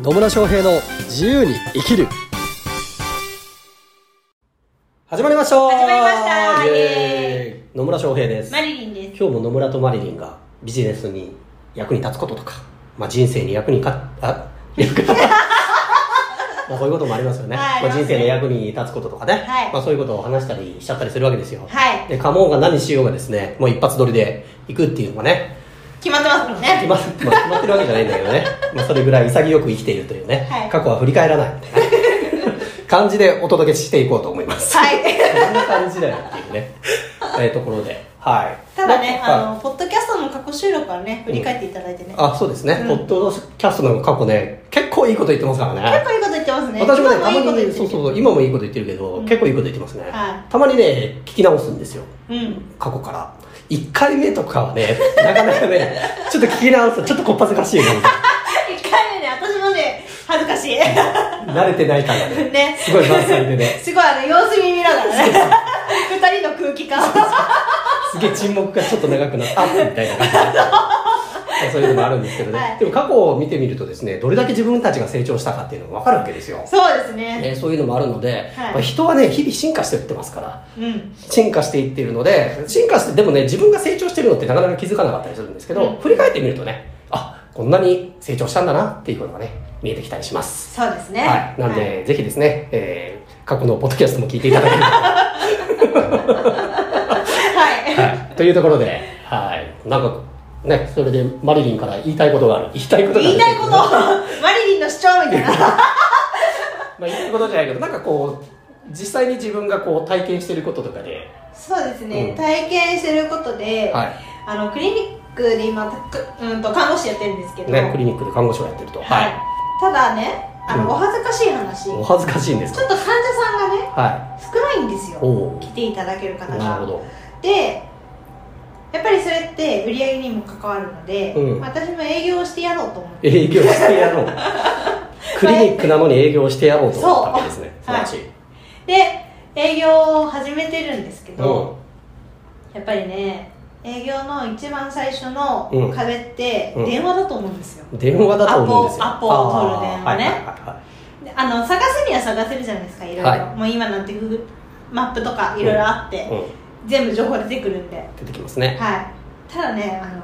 野村翔平の自由に生きる。始まりました。始まりました。イエイ。エーイ。野村翔平です。マリリンです。今日も野村とマリリンがビジネスに役に立つこととか、まあ、人生に役にかあ 役まあそういうこともありますよね、はい。まあ、人生の役に立つこととかね、はい。まあ、そういうことを話したりしちゃったりするわけですよ、はい。でカモンが何しようがですねもう一発撮りで行くっていうのがね決まってますもん決ね。ま,、まあ、決まってるわけじゃないんだけどね、まあ、それぐらい潔く生きているというね、はい。過去は振り返らない。みたいな感じでお届けしていこうと思います。はい。こんな感じだよっていうね、えーところで。はい。ただね、はいあの、ポッドキャストの過去収録はね、振り返っていただいてね。あそうですね、うん。ポッドキャストの過去ね結構いいこと言ってますからね。結構いいこと言ってますね。私もねたまにそうそう今もいいこと言ってるけど、うん。結構いいこと言ってますね、はい。たまにね聞き直すんですよ。うん。過去から1回目とかはねなかなかね ちょっと聞き直すとちょっとこっぱずかしいなみたい一回目ね、私もね、恥ずかしい。な 慣れてない感がねね。すごい満載でね すごいあの、様子見見ながらね。二人の空気感。すげえ沈黙がちょっと長くなってあみたいな感じで そういうのもあるんですけどね、はい。でも過去を見てみるとですねどれだけ自分たちが成長したかっていうのが分かるわけですよ、そうですね。ね、そういうのもあるので、はい。まあ人はね日々進化していってますからうん。進化していっているので進化してでもね自分が成長してるのってなかなか気づかなかったりするんですけど、うん。振り返ってみるとねあこんなに成長したんだなっていうことがね見えてきたりします。そうですね。はい、なんで、はい。ぜひですね、えー過去のポッドキャストも聞いていただければ。と はい。はい、というところで、はい、なんかね、それでマリリンから言いたいことがある。言いたいこと？がある。言いたいこと、マリリンの主張みたいな。まあ言いたいことじゃないけど、なんかこう、実際に自分がこう体験していることとかで、そうですね、うん。体験してることで、はあのクリニックで今、くうん、と看護師やってるんですけい、ど、ね、クリニックで看護師をやってると。はい、ただねあの、うん。お恥ずかしい話。ちょお恥ずかしいんですか？っと患者さんがねは少ないんですい。よ来ていただける方なるほがど。でやっぱりそれって売り上げにも関わるので、うん。私も営業をしてやろうと思って。営業してやろう。クリニックなのに営業してやろうと思ったわけですね。素そう。晴らしい。で営業を始めてるんですけど、うん。やっぱりね営業の一番最初のうん。壁ってうん。電話だと思うんですよ、電話だと思うんですよ。アポアポを取る電話ね。あの探せには探せるじゃないですかいろいろ、はい。もう今なんて Google マップとかいろいろあって、うん、全部情報出てくるんで、はい、出てきますね。ただねあの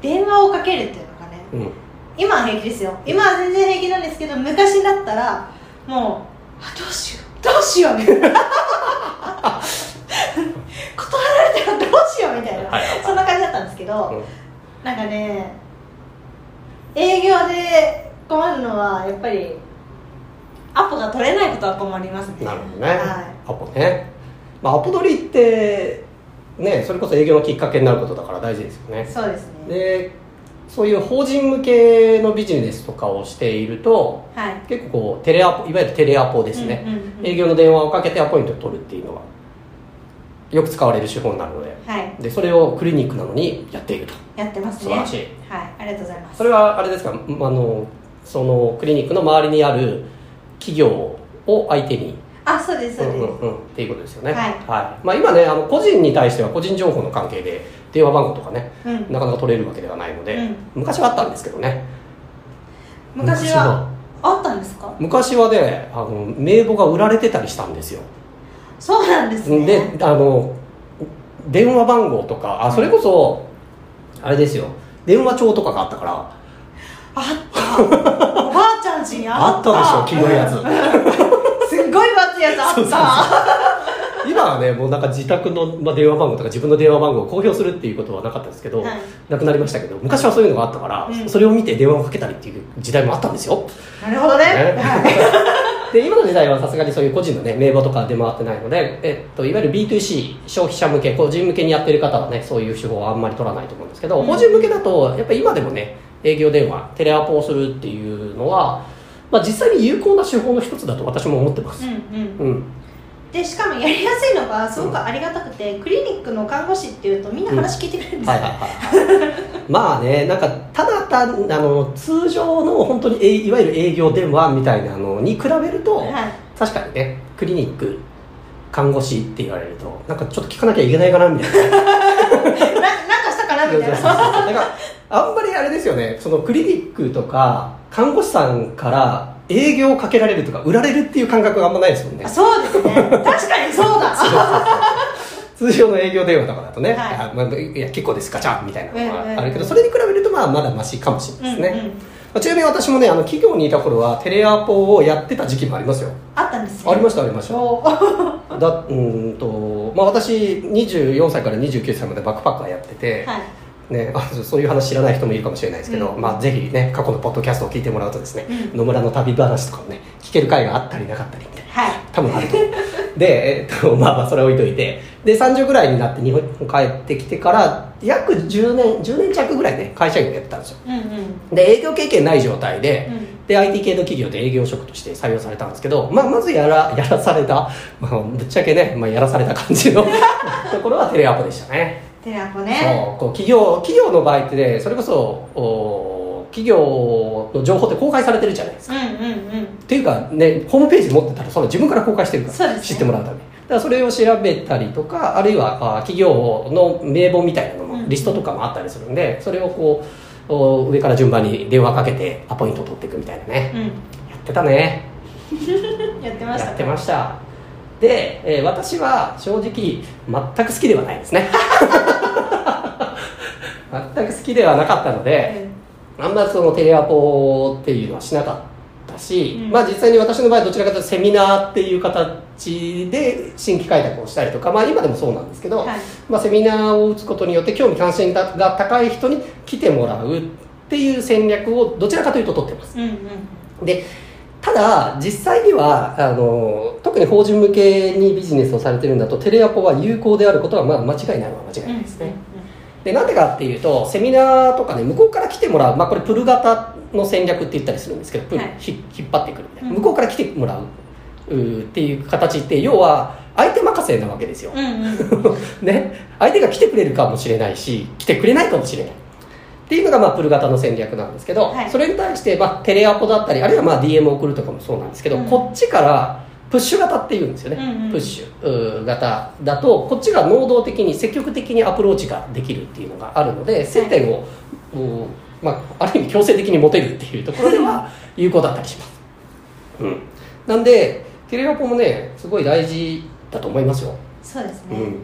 電話をかけるっていうのがねうん。今は平気ですよ。今は全然平気なんですけど昔だったらもうあどうしようどうしようみたいな。断られたらどうしようみたいな、はいはいはい。そんな感じだったんですけど、うん。なんかね営業で困るのはやっぱりアポが取れないことは困りますね。なるほどね、はアポね、まあ、アポ取りってねそれこそ営業のきっかけになることだから大事ですよい、ね。そうですね。でそういう法人向けのビジネスとかをしているとはい。結構こうテレアポいわゆるテレアポですね、うんうんうん。営業の電話をかけてアポイントを取るっていうのはよく使われる手法になるので。はい。でそれをクリニックなのにやっていると。やってますね。素晴らしい。はい。ありがとうございます。それはあれですかあのそのクリニックの周りにある企業を相手にあそうですそうです、うんうんうん、っていうことですよね、はい。まあ、今ねあの個人に対しては個人情報の関係で電話番号とかねうん。なかなか取れるわけではないので、うん。昔はあったんですけどね。昔はあったんですか？昔はねあの名簿が売られてたりしたんですよ。そうなんですね。であの電話番号とかあそれこそあれですよ。電話帳とかがあったから。あった。おばあちゃん家にあった。あったでしょ黄色いやつ ごい分厚いやつあった。そうそう今はねもうなんか自宅の、まあ、電話番号とか自分の電話番号を公表するっていうことはなかったですけど、はい。なくなりましたけど昔はそういうのがあったから、うん。それを見て電話をかけたりっていう時代もあったんですよ。なるほどね。ね。はい。で今の時代はさすがにそういう個人のね名簿とか出回ってないので、えっと、いわゆる B2C 消費者向け個人向けにやってる方はねそういう手法はあんまり取らないと思うんですけど、うん。法人向けだとやっぱり今でもね営業電話テレアポをするっていうのは、まあ、実際に有効な手法の一つだと私も思ってます、うんうん。うん。でしかもやりやすいのがすごくありがたくて、クリニックの看護師っていうとみんな話聞いてくれるんですよ、まあねなんかただ単あの通常の本当にえいわゆる営業電話みたいなのに比べると、はい。確かにねクリニック看護師って言われるとなんかちょっと聞かなきゃいけないかなみたいなななんかしたかななみたいなそうそうそうなんかあんまりあれですよね。そのクリニックとか看護師さんから営業をかけられるとか売られるっていう感覚があんまないですもんね。あそうですね確かにそうだ。通常の営業電話とかだとね、はい。あまあ、いや結構ですガチャンみたいなのがあるけどそれに比べるとまあまだマシかもしれないですね、うんうんまあちなみに私もねあの企業にいた頃はテレアポをやってた時期もありますよ。あったんですねありましたありました。おだ うーんと、まあ、私24歳から29歳までバックパッカーやってて、はいね、あそういう話知らない人もいるかもしれないですけど、うん。まあ、ぜひね過去のポッドキャストを聞いてもらうとですね、うん。野村の旅話とかもね聞ける回があったりなかったりみたいな。はい。多分あると思う。で、えっと、まあまあそれ置いといて。で30ぐらいになって日本に帰ってきてから約10年10年弱ぐらいね会社員をやってたんですよ。うんうん。で営業経験ない状態で、うん。で IT 系の企業で営業職として採用されたんですけど、まあ、まずやらやらされた、まあ、ぶっちゃけね、まあ、やらされた感じの ところはテレアポでしたねテレアポそうねこう企業企業の場合ってねそれこそお企業の情報って公開されてるじゃないですか。うんうんうん。っていうかねホームページ持ってたらその自分から公開してるからね。知ってもらうために。だからそれを調べたりとかあるいはあ企業の名簿みたいなのもうんリストとかもあったりするんでそれをこうお上から順番に電話かけてアポイント取っていくみたいなね。うん。やってたね。やってました。やってましたで、えー私は正直全く好きではないですね。全く好きではなかったので、あんまそのテレアポっていうのはしなかったし、うん。まあ実際に私の場合どちらかというとセミナーっていう形で新規開拓をしたりとか、まあ今でもそうなんですけど、はい。まあセミナーを打つことによって興味関心が高い人に来てもらうっていう戦略をどちらかというと取ってます。うんうん。で、ただ実際には、あの、特に法人向けにビジネスをされてるんだとテレアポは有効であることはまあ間違いないのは間違いないですね。でなんでかっていうとセミナーとかね向こうから来てもらう、まあ、これプル型の戦略って言ったりするんですけどプル、はい。ひ引っ張ってくるみたいな、うん。向こうから来てもらうっていう形って要は相手任せなわけですよ、うんうんうん。ね、相手が来てくれるかもしれないし来てくれないかもしれないっていうのがまあプル型の戦略なんですけど、はい。それに対してまあテレアポだったりあるいはまあ DM を送るとかもそうなんですけど、うん。こっちからプッシュ型っていうんですよね、うんうん。プッシュ型だとこっちが能動的に積極的にアプローチができるっていうのがあるので接点を、うーまあ、ある意味強制的に持てるっていうところでは有効だったりします、うん、なんでテレアポもねすごい大事だと思いますよ、そうですね、うん。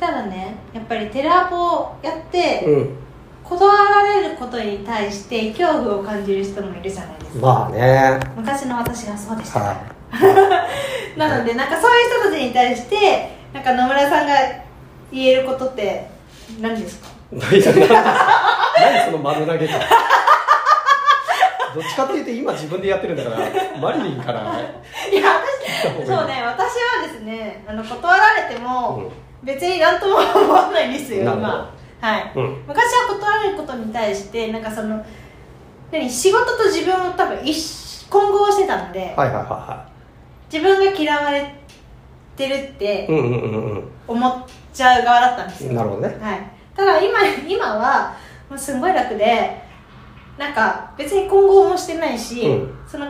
ただねやっぱりテレアポをやってうん、断られることに対して恐怖を感じる人もいるじゃないですか。まあね。昔の私がそうでした、はい。なのでなんかそういう人たちに対してなんか野村さんが言えることって何ですか？何その丸投げか。どっちかっていうと今自分でやってるんだからマリリンから、いや私そうね私はですねあの断られても別に何とも思わないんですよ今はい。うん。うん昔は断られることに対してなんかその何仕事と自分を多分一混合してたので、はいはいはいは自分が嫌われてるっていうんうんうんうん。思っちゃう側だったんですよ、なるほどね。はい、ただ今今はもうすんごい楽でなんか別に混合もしてないし、うん。その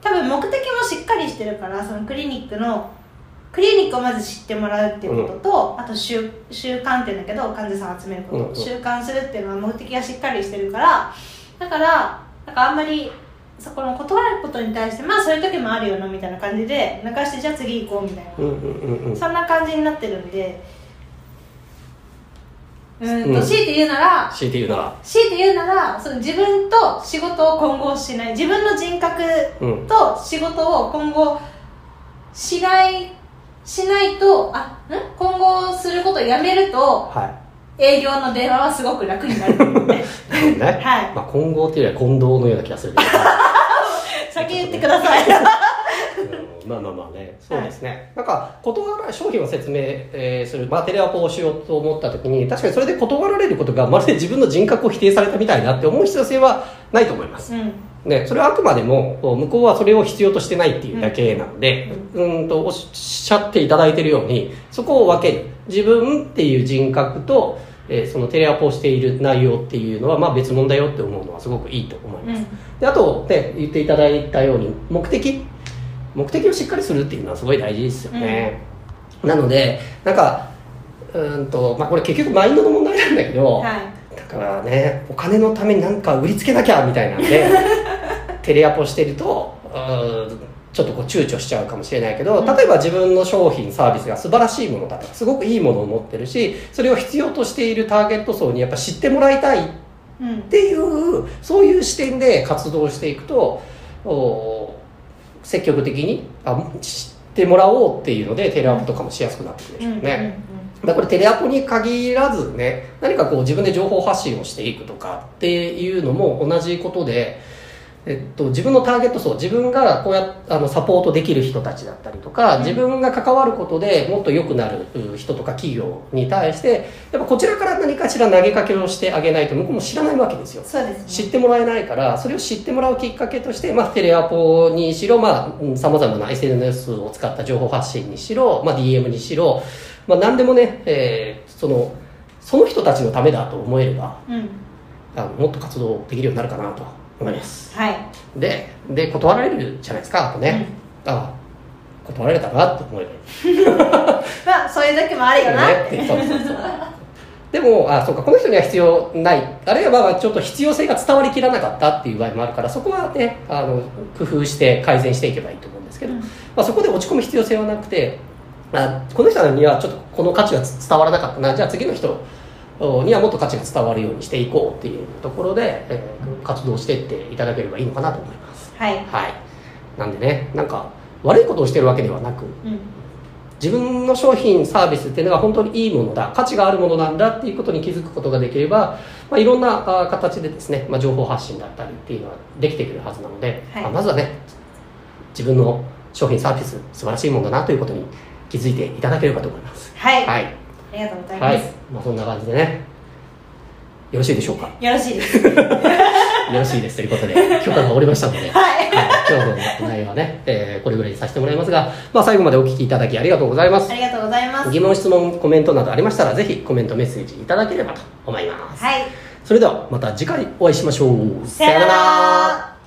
多分目的もしっかりしてるからそのクリニックのクリニックをまず知ってもらうっていうことと、あと習習慣っていうんだけど患者さんを集めること、うん。うん習慣するっていうのは目的がしっかりしてるからだからなんかあんまりそこの断ることに対してまあそういう時もあるよなみたいな感じで流してじゃあ次行こうみたいな、うんうんうんうん。そんな感じになってるんで。うーん。と、うん強いて言うなら強いて言うなら。強いて言うならその自分と仕事を混合しない。自分の人格うんと仕事を混合しないしないとあん？混合することをやめるとは営業の電話はすごく楽になる。のでいなるほどね、はい。まあ、混合っていうよりは混同のような気がするけど。先言ってください。うん。まあまあまあね。そうですね、なんか断られ商品を説明、えーする、まあ、テレアポをしようと思った時に確かにそれで断られることがまるで自分の人格を否定されたみたいなって思う必要性はないと思います。うんね、それはあくまでも向こうはそれを必要としてないっていうだけなので、うん、とおっしゃっていただいているようにそこを分ける。自分っていう人格と、えーそのテレアポをしている内容っていうのはまあ別物だよって思うのはすごくいいと思います、であと、ね、言っていただいたように目的。目的をしっかりするっていうのはすごい大事ですよね、なのでなんかうんと、まあ、これ結局マインドの問題なんだけど、はい。だからねお金のために何か売りつけなきゃみたいなんで テレアポしてるとうんちょっとこう躊躇しちゃうかもしれないけど、うん。例えば自分の商品サービスが素晴らしいものだとかすごくいいものを持ってるしそれを必要としているターゲット層にやっぱ知ってもらいたいっうん。ていうそういう視点で活動していくとお積極的にあ知ってもらおうっていうのでテレアポとかもしやすくなってくるでしょうね。だからこれテレアポに限らずね何かこう自分で情報発信をしていくとかっていうのも同じことで、えっと、自分のターゲット層自分がこうやっあのサポートできる人たちだったりとかうん。自分が関わることでもっと良くなるう人とか企業に対してやっぱこちらから何かしら投げかけをしてあげないと向こうも知らないわけですよ。そうですね。知ってもらえないからそれを知ってもらうきっかけとして、まあ、テレアポにしろさまざ、まな SNS を使った情報発信にしろ、まあ、DM にしろ、まあ、何でもね、えーそのその人たちのためだと思えればうん。あのもっと活動できるようになるかなと思います。はい。でで断られるじゃないですかあとね、あ断られたなって思えば まあそういう時もあるよな。ってねそうそうそう。でもあそうかこの人には必要ない。あるいはまあちょっと必要性が伝わりきらなかったっていう場合もあるからそこはねあの工夫して改善していけばいいと思うんですけど、うん。まあ、そこで落ち込む必要性はなくてあこの人にはちょっとこの価値が伝わらなかったな。じゃあ次の人にはもっと価値が伝わるようにしていこうっていうところで、えー活動していっていただければいいのかなと思います。はい。はい。なんでねなんか悪いことをしてるわけではなくうん。自分の商品サービスっていうのが本当にいいものだ価値があるものなんだっていうことに気づくことができれば、まあ、いろんなあ形でですね、まあ、情報発信だったりっていうのはできてくるはずなので、はい。まあまずはね自分の商品サービス素晴らしいものだなということに気づいていただければと思います。はい、はい、ありがとうございます、はい。まあ、そんな感じでね。よろしいでしょうか？よろしいです。よろしいですということで許可が下りましたので。はい。はい、今日の内容はね、えーこれぐらいにさせてもらいますが、まあ、最後までお聞きいただきありがとうございます。ありがとうございます。疑問質問コメントなどありましたらぜひコメントメッセージいただければと思います、はい。それではまた次回お会いしましょう。さよなら